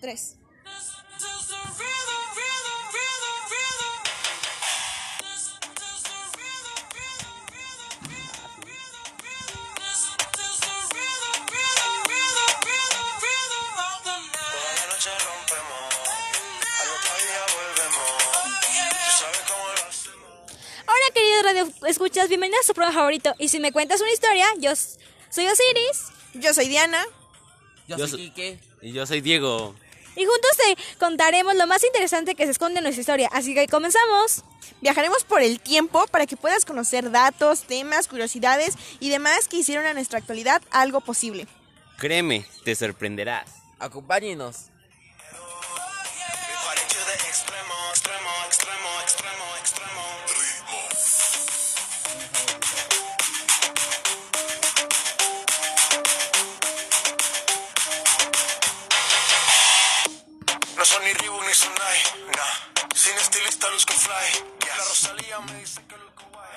tres. Toda la noche rompemos, al otro día volvemos. Tú sabes cómo lo hacemos. Hola queridos radio escuchas, bienvenidos a su programa favorito. Y si me cuentas una historia, yo soy Osiris. Yo soy Diana. Yo, Yo soy so- Quique. Y yo soy Diego. Y juntos te contaremos lo más interesante que se esconde en nuestra historia. Así que comenzamos. Viajaremos por el tiempo para que puedas conocer datos, temas, curiosidades y demás que hicieron a nuestra actualidad algo posible. Créeme, te sorprenderás. Acompáñenos. No son ni Reebok ni Sonai, nah. Sin estilista luzco fly. La Rosalía me dice que luzco